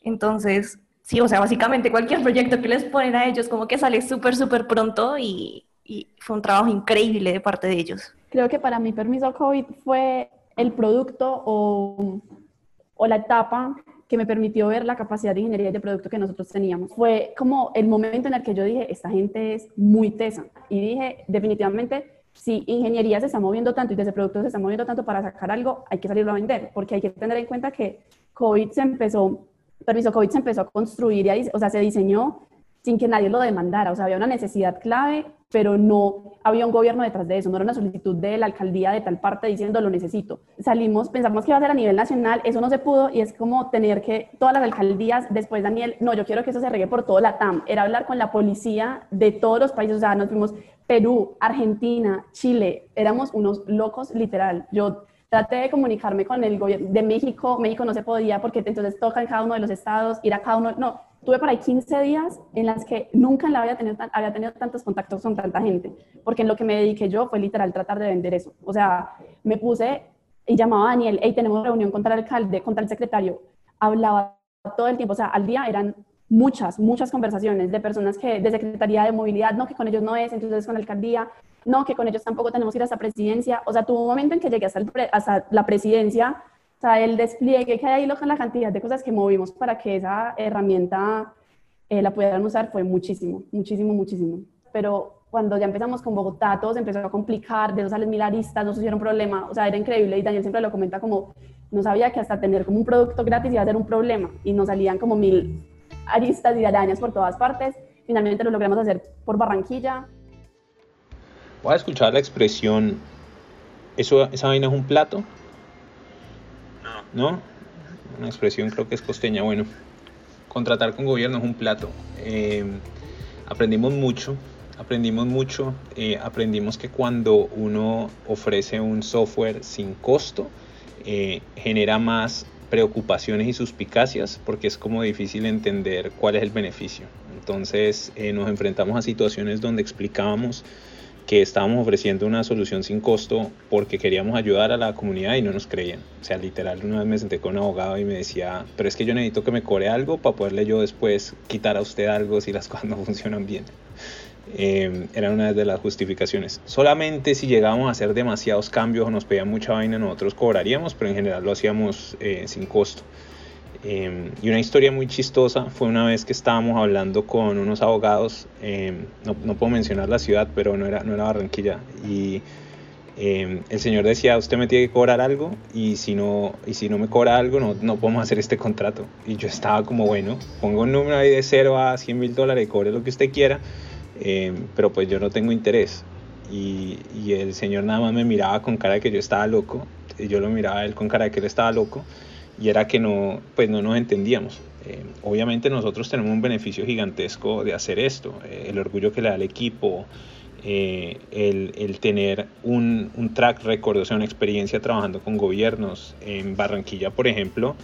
Entonces, sí, o sea, básicamente cualquier proyecto que les ponen a ellos como que sale súper, súper pronto y, fue un trabajo increíble de parte de ellos. Creo que para mi permiso COVID fue el producto o o la etapa que me permitió ver la capacidad de ingeniería y de producto que nosotros teníamos. Fue como el momento en el que yo dije, esta gente es muy tesa. Y dije, definitivamente, si ingeniería se está moviendo tanto y desde producto se está moviendo tanto para sacar algo, hay que salirlo a vender, porque hay que tener en cuenta que COVID se empezó, permiso, COVID se empezó a construir, y, o sea, se diseñó sin que nadie lo demandara. O sea, había una necesidad clave, pero no había un gobierno detrás de eso. No era una solicitud de la alcaldía de tal parte diciendo lo necesito. Salimos, pensamos que iba a ser a nivel nacional, eso no se pudo y es como tener que todas las alcaldías, después Daniel, no, yo quiero que eso se regue por todo la TAM. Era hablar con la policía de todos los países. O sea, nos fuimos Perú, Argentina, Chile. Éramos unos locos, literal. Yo traté de comunicarme con el gobierno de México. México no se podía porque entonces toca en cada uno de los estados, ir a cada uno. No, tuve por ahí 15 días en las que nunca la había tenido, había tenido tantos contactos con tanta gente, porque en lo que me dediqué yo fue literal tratar de vender eso. O sea, me puse y llamaba a Daniel, hey, tenemos reunión contra el alcalde, contra el secretario. Hablaba todo el tiempo, o sea, al día eran muchas, muchas conversaciones de personas que de Secretaría de Movilidad, no, que con ellos no es, entonces con la alcaldía, no, que con ellos tampoco tenemos que ir hasta presidencia. O sea, tuvo un momento en que llegué hasta, hasta la presidencia sea, el despliegue que hay ahí con la cantidad de cosas que movimos para que esa herramienta eh, la pudieran usar fue muchísimo, muchísimo, muchísimo. Pero cuando ya empezamos con Bogotá, todo se empezó a complicar, de eso salen mil aristas, nos hicieron problema, o sea, era increíble y Daniel siempre lo comenta como, no sabía que hasta tener como un producto gratis iba a ser un problema y nos salían como mil aristas y arañas por todas partes. Finalmente lo logramos hacer por Barranquilla. Voy a escuchar la expresión, ¿eso, ¿esa vaina es un plato? ¿No? Una expresión creo que es costeña. Bueno, contratar con gobierno es un plato. Eh, aprendimos mucho, aprendimos mucho, eh, aprendimos que cuando uno ofrece un software sin costo, eh, genera más preocupaciones y suspicacias porque es como difícil entender cuál es el beneficio. Entonces nos enfrentamos a situaciones donde explicábamos que estábamos ofreciendo una solución sin costo porque queríamos ayudar a la comunidad y no nos creían. O sea, literal, una vez me senté con un abogado y me decía, pero es que yo necesito que me cobre algo para poderle yo después quitar a usted algo si las (laughs) cosas no funcionan bien. Eh, era una de las justificaciones. Solamente si llegábamos a hacer demasiados cambios o nos pedían mucha vaina, nosotros cobraríamos, pero en general lo hacíamos eh, sin costo. Em, y una historia muy chistosa fue una vez que estábamos hablando con unos abogados, em, no, no, puedo mencionar la ciudad, pero no era, no era Barranquilla, y em, el señor decía, usted me tiene que cobrar algo y si no, y si no me cobra algo no, no podemos hacer este contrato. Y yo estaba como, bueno, pongo un número ahí de 0 a 100 mil dólares cobre lo que usted quiera, pero pues yo no tengo interés. Y, y el señor nada más me miraba con cara de que yo estaba loco, y yo lo miraba a él con cara de que él estaba loco y era que no, pues no nos entendíamos. Eh, obviamente nosotros tenemos un beneficio gigantesco de hacer esto, eh, el orgullo que le da al equipo, eh, el, el, tener un, un, track record, o sea, una experiencia trabajando con gobiernos. En Barranquilla, por ejemplo,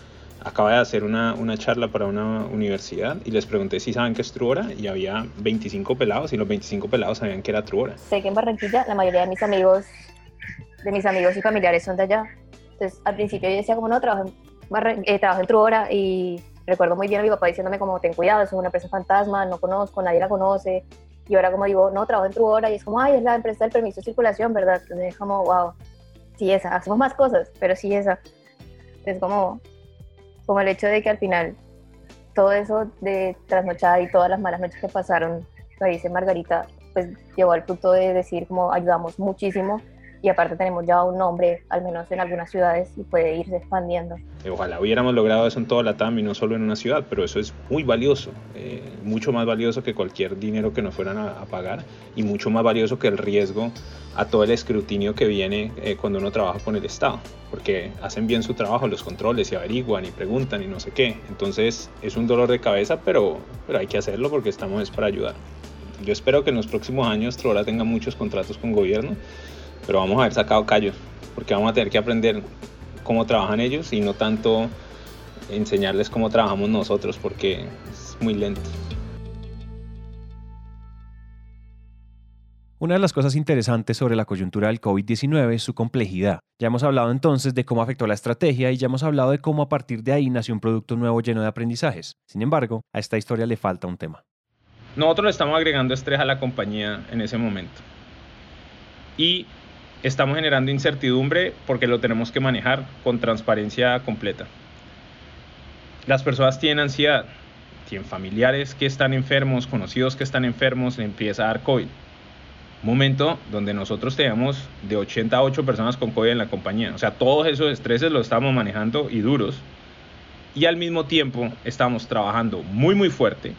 acaba de hacer una, una, charla para una universidad y les pregunté si saben qué es Truora y había 25 pelados y los 25 pelados sabían que era Truora. Sé que en Barranquilla la mayoría de mis amigos, de mis amigos y familiares son de allá. Entonces al principio yo decía como no, trabajo en eh, en Truora y recuerdo muy bien a mi papá diciéndome como ten cuidado, es una empresa fantasma, no conozco, nadie la conoce. Y ahora como digo, no, trabajo en Truora y es como, ay, es la empresa del permiso de circulación, ¿verdad? Entonces es como, wow, sí esa, hacemos más cosas, pero sí esa. Es como, como el hecho de que al final todo eso de trasnochada y todas las malas noches que pasaron, lo dice Margarita, pues llevó al punto de decir como ayudamos muchísimo y aparte tenemos ya un nombre, al menos en algunas ciudades, y puede irse expandiendo. Ojalá hubiéramos logrado eso en toda la TAM y no solo en una ciudad, pero eso es muy valioso, eh, mucho más valioso que cualquier dinero que nos fueran a, pagar y mucho más valioso que el riesgo a todo el escrutinio que viene eh, cuando uno trabaja con el Estado, porque hacen bien su trabajo, los controles y averiguan y preguntan y no sé qué. Entonces es un dolor de cabeza, pero, pero hay que hacerlo porque estamos es para ayudar. Yo espero que en los próximos años Trora tenga muchos contratos con gobierno pero vamos a haber sacado callos, porque vamos a tener que aprender cómo trabajan ellos y no tanto enseñarles cómo trabajamos nosotros, porque es muy lento. Una de las cosas interesantes sobre la coyuntura del COVID-19 es su complejidad. Ya hemos hablado entonces de cómo afectó la estrategia y ya hemos hablado de cómo a partir de ahí nació un producto nuevo lleno de aprendizajes. Sin embargo, a esta historia le falta un tema. Nosotros le estamos agregando estrés a la compañía en ese momento. Y estamos generando incertidumbre porque lo tenemos que manejar con transparencia completa. las personas tienen ansiedad, tienen familiares que están enfermos, conocidos que están enfermos, le empieza a dar COVID. Momento donde nosotros teníamos de 88 personas con COVID en la compañía. O sea, todos esos estreses los estamos manejando y duros. Y al mismo tiempo estamos trabajando muy, muy fuerte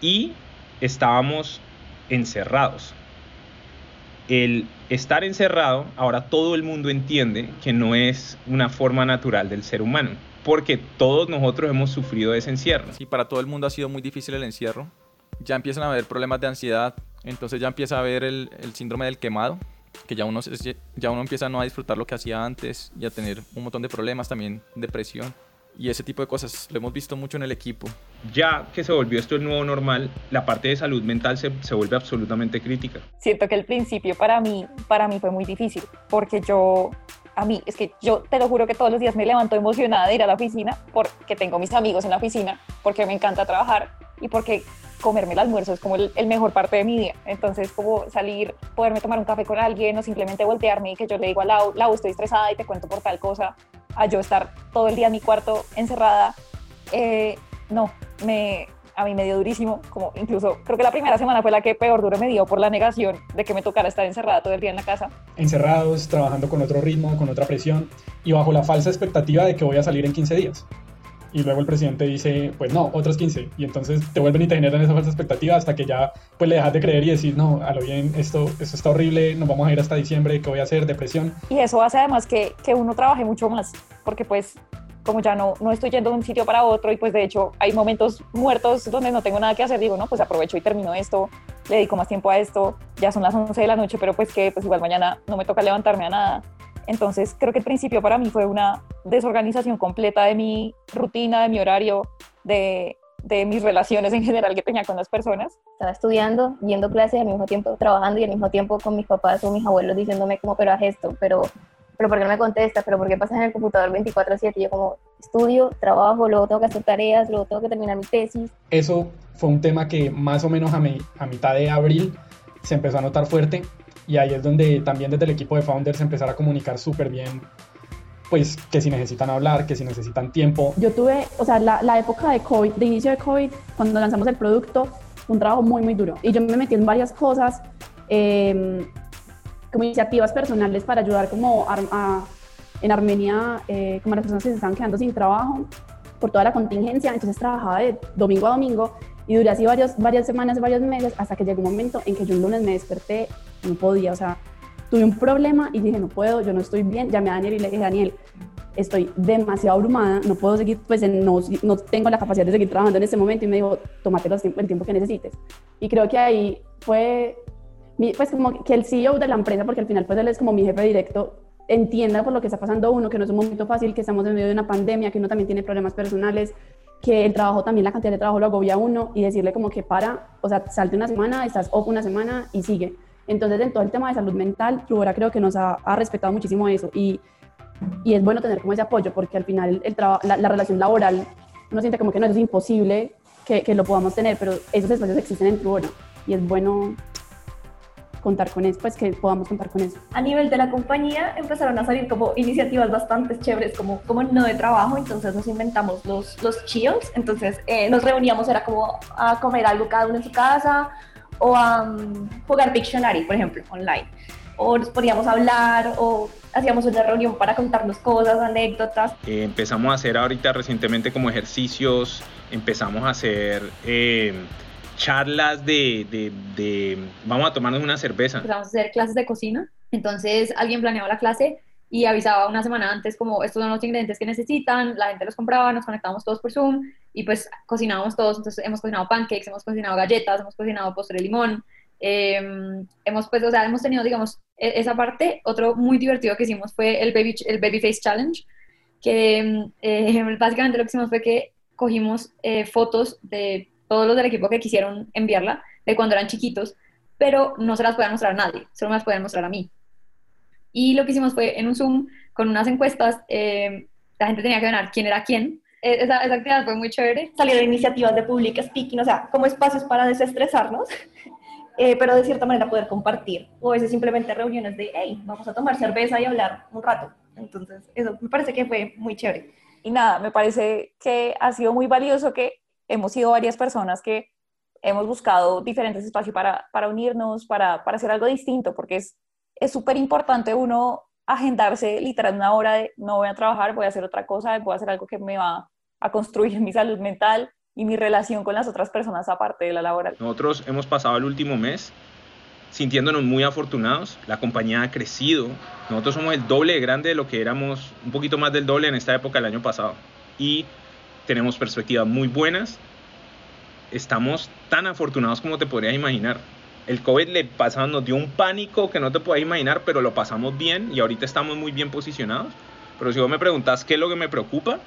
y estábamos encerrados. El estar encerrado, ahora todo el mundo entiende que no es una forma natural del ser humano, porque todos nosotros hemos sufrido ese encierro. Sí, para todo el mundo ha sido muy difícil el encierro. Ya empiezan a haber problemas de ansiedad, entonces ya empieza a haber el, síndrome del quemado, que ya uno, ya uno empieza no a disfrutar lo que hacía antes y a tener un montón de problemas, también depresión y ese tipo de cosas. Lo hemos visto mucho en el equipo. Ya que se volvió esto el nuevo normal, la parte de salud mental se, se vuelve absolutamente crítica. siento que el principio para mí, para mí fue muy difícil, porque yo, a mí, es que yo te lo juro que todos los días me levanto emocionada de ir a la oficina, porque tengo mis amigos en la oficina, porque me encanta trabajar y porque comerme el almuerzo es como el, mejor parte de mi día. Entonces, como salir, poderme tomar un café con alguien o simplemente voltearme y que yo le digo a Lau, Lau, estoy estresada y te cuento por tal cosa, a yo estar todo el día en mi cuarto encerrada, eh, no, me, a mí me dio durísimo, como incluso creo que la primera semana fue la que peor duro me dio por la negación de que me tocara estar encerrada todo el día en la casa. encerrados, trabajando con otro ritmo, con otra presión y bajo la falsa expectativa de que voy a salir en 15 días. Y luego el presidente dice, pues no, otros 15. Y entonces te vuelven y te generan esa falsa expectativa hasta que ya pues le dejas de creer y decir, no, a lo bien, esto, esto está horrible, nos vamos a ir hasta diciembre, ¿qué voy a hacer? Depresión. Y eso hace además que, que uno trabaje mucho más, porque pues como ya no, no estoy yendo de un sitio para otro y pues de hecho hay momentos muertos donde no tengo nada que hacer, digo, no, pues aprovecho y termino esto, le dedico más tiempo a esto, ya son las 11 de la noche, pero pues que pues igual mañana no me toca levantarme a nada. Entonces creo que el principio para mí fue una desorganización completa de mi rutina, de mi horario, de, de mis relaciones en general que tenía con las personas. Estaba estudiando, yendo clases al mismo tiempo trabajando y al mismo tiempo con mis papás o mis abuelos diciéndome como, pero haz esto, pero, pero ¿por qué no me contestas? ¿Pero por qué pasas en el computador 24/7? Y yo como, estudio, trabajo, luego tengo que hacer tareas, luego tengo que terminar mi tesis. Eso fue un tema que más o menos a, mi- a mitad de abril se empezó a notar fuerte y ahí es donde también desde el equipo de founders empezar a comunicar súper bien, pues que si necesitan hablar, que si necesitan tiempo, Yo tuve, o sea, la, la época de COVID, de inicio de COVID, cuando lanzamos el producto, un trabajo muy, muy duro. Y yo me metí en varias cosas, eh, como iniciativas personales para ayudar como ar- a- en Armenia, eh, como a las personas que se estaban quedando sin trabajo por toda la contingencia. Entonces trabajaba de domingo a domingo y duré así varios, varias semanas, varios meses, hasta que llegó un momento en que yo un lunes me desperté, no podía, o sea, tuve un problema y dije, no puedo, yo no estoy bien, llamé a Daniel y le dije, Daniel, estoy demasiado abrumada, no puedo seguir, pues no, no tengo la capacidad de seguir trabajando en este momento y me dijo, tómate el tiempo que necesites. Y creo que ahí fue, pues como que el CEO de la empresa, porque al final pues él es como mi jefe directo, entienda por lo que está pasando uno, que no es un momento fácil, que estamos en medio de una pandemia, que uno también tiene problemas personales, que el trabajo también, la cantidad de trabajo lo agobia a uno y decirle como que para, o sea, salte una semana, estás off una semana y sigue. Entonces, en todo el tema de salud mental, Trubora creo que nos ha, ha respetado muchísimo eso y, y es bueno tener como ese apoyo porque al final el la, la relación laboral uno siente como que no eso es imposible que, que lo podamos tener, pero esos espacios existen en Trubora y es bueno contar con eso, pues que podamos contar con eso. A nivel de la compañía empezaron a salir como iniciativas bastante chéveres, como, como no de trabajo, entonces nos inventamos los, los chills, entonces eh, nos reuníamos, era como a comer algo cada uno en su casa o a mm, jugar Pictionary, por ejemplo, online. O nos poníamos a hablar o hacíamos una reunión para contarnos cosas, anécdotas. Eh, empezamos a hacer ahorita recientemente como ejercicios, empezamos a hacer eh, charlas de, de- de- vamos a tomarnos una cerveza. empezamos a hacer clases de cocina. Entonces alguien planeaba la clase y avisaba una semana antes como estos son los ingredientes que necesitan, la gente los compraba, nos conectábamos todos por Zoom y pues cocinábamos todos. Entonces hemos cocinado pancakes, hemos cocinado galletas, hemos cocinado postre de limón. eh, hemos pues, o sea, hemos tenido, digamos, e- esa parte. Otro muy divertido que hicimos fue el Baby, el baby Face Challenge, que eh, (laughs) básicamente lo que hicimos fue que cogimos eh, fotos de todos los del equipo que quisieron enviarla, de cuando eran chiquitos, pero no se las podían mostrar a nadie, solo me las podían mostrar a mí. Y lo que hicimos fue en un Zoom con unas encuestas, eh, la gente tenía que ganar quién era quién. Eh, esa, esa actividad fue muy chévere. Salieron iniciativas de public speaking, o sea, como espacios para desestresarnos, (laughs) eh, pero de cierta manera poder compartir. O a veces simplemente reuniones de, hey, vamos a tomar cerveza y hablar un rato. Entonces, eso me parece que fue muy chévere. y nada, me parece que ha sido muy valioso que hemos sido varias personas que hemos buscado diferentes espacios para, para unirnos, para, para hacer algo distinto, porque es súper importante uno agendarse literal una hora de no voy a trabajar, voy a hacer otra cosa, voy a hacer algo que me va a construir (laughs) mi salud mental y mi relación con las otras personas aparte de la laboral. Nosotros hemos pasado el último mes sintiéndonos muy afortunados, la compañía ha crecido, nosotros somos el doble de grande de lo que éramos, un poquito más del doble en esta época del año pasado y tenemos perspectivas muy buenas, estamos tan afortunados como te podrías imaginar. El COVID le pasaba, nos dio un pánico que no te puedes imaginar, pero lo pasamos bien y ahorita estamos muy bien posicionados. Pero si vos me preguntas qué es lo que me preocupa,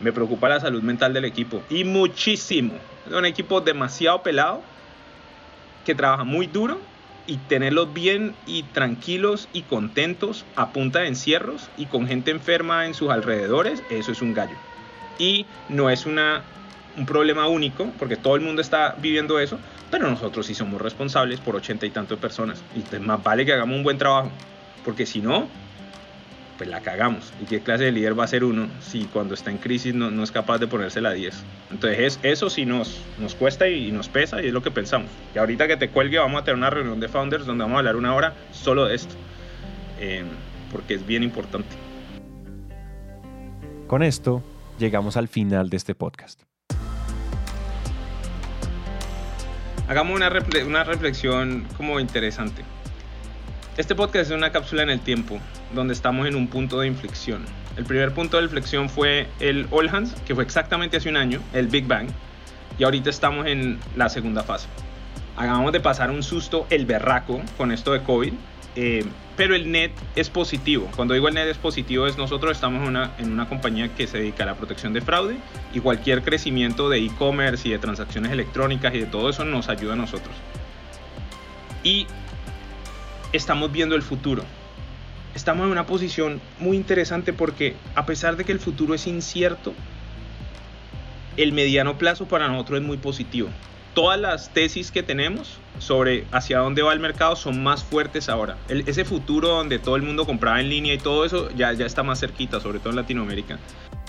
me preocupa la salud mental del equipo y muchísimo. Es un equipo demasiado pelado que trabaja muy duro y tenerlos bien y tranquilos y contentos a punta de encierros y con gente enferma en sus alrededores, eso es un gallo. Y no es una, un problema único, porque todo el mundo está viviendo eso, pero nosotros sí somos responsables por ochenta y tantas personas. Y más vale que hagamos un buen trabajo, porque si no, pues la cagamos. ¿Y qué clase de líder va a ser uno si cuando está en crisis no, no es capaz de ponerse la 10? Entonces eso sí nos, nos cuesta y, nos pesa y es lo que pensamos. Y ahorita que te cuelgue vamos a tener una reunión de founders donde vamos a hablar una hora solo de esto, eh, porque es bien importante. Con esto llegamos al final de este podcast. Hagamos una, una reflexión como interesante. Este podcast es una cápsula en el tiempo, donde estamos en un punto de inflexión. El primer punto de inflexión fue el All Hands, que fue exactamente hace un año, el Big Bang, y ahorita estamos en la segunda fase. Acabamos de pasar un susto, el berraco, con esto de COVID, eh, pero el net es positivo. Cuando digo el net es positivo es nosotros estamos una, en una compañía que se dedica a la protección de fraude y cualquier crecimiento de e-commerce y de transacciones electrónicas y de todo eso nos ayuda a nosotros. Y estamos viendo el futuro. Estamos en una posición muy interesante porque a pesar de que el futuro es incierto, el mediano plazo para nosotros es muy positivo. Todas las tesis que tenemos sobre hacia dónde va el mercado son más fuertes ahora. ese futuro donde todo el mundo compraba en línea y todo eso ya, ya está más cerquita, sobre todo en Latinoamérica.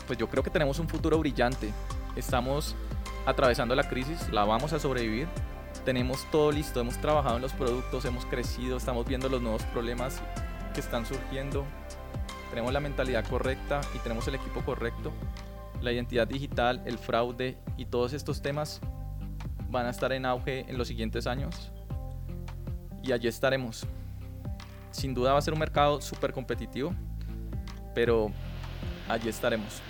Pues yo creo que tenemos un futuro brillante. Estamos atravesando la crisis, la vamos a sobrevivir tenemos todo listo, hemos trabajado en los productos, hemos crecido, estamos viendo los nuevos problemas que están surgiendo, tenemos la mentalidad correcta y tenemos el equipo correcto. La identidad digital, el fraude y todos estos temas van a estar en auge en los siguientes años y allí estaremos. Sin duda va a ser un mercado súper competitivo, pero allí estaremos.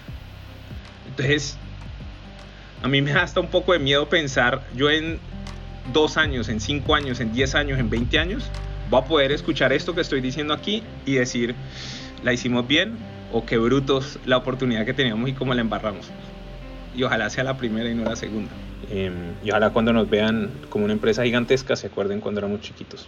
Entonces, a mí me da hasta un poco de miedo pensar, yo en dos años, en cinco años, en diez años, en veinte años, voy a poder escuchar esto que estoy diciendo aquí y decir, la hicimos bien o qué brutos la oportunidad que teníamos y cómo la embarramos. Y ojalá sea la primera y no la segunda. Em, y ojalá cuando nos vean como una empresa gigantesca se acuerden cuando éramos chiquitos.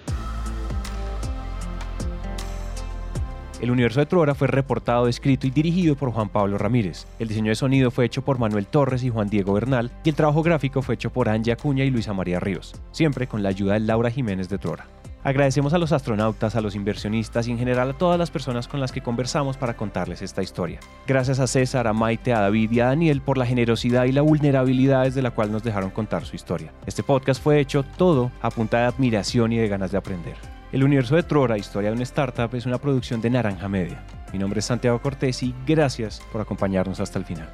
El universo de Trora fue reportado, escrito y dirigido por Juan Pablo Ramírez. El diseño de sonido fue hecho por Manuel Torres y Juan Diego Bernal y el trabajo gráfico fue hecho por Angie Acuña y Luisa María Ríos, siempre con la ayuda de Laura Jiménez de Trora. Agradecemos a los astronautas, a los inversionistas y en general a todas las personas con las que conversamos para contarles esta historia. Gracias a César, a Maite, a David y a Daniel por la generosidad y la vulnerabilidad desde la cual nos dejaron contar su historia. Este podcast fue hecho todo a punta de admiración y de ganas de aprender. El universo de Trora, historia de una startup, es una producción de Naranja Media. Mi nombre es Santiago Cortés y gracias por acompañarnos hasta el final.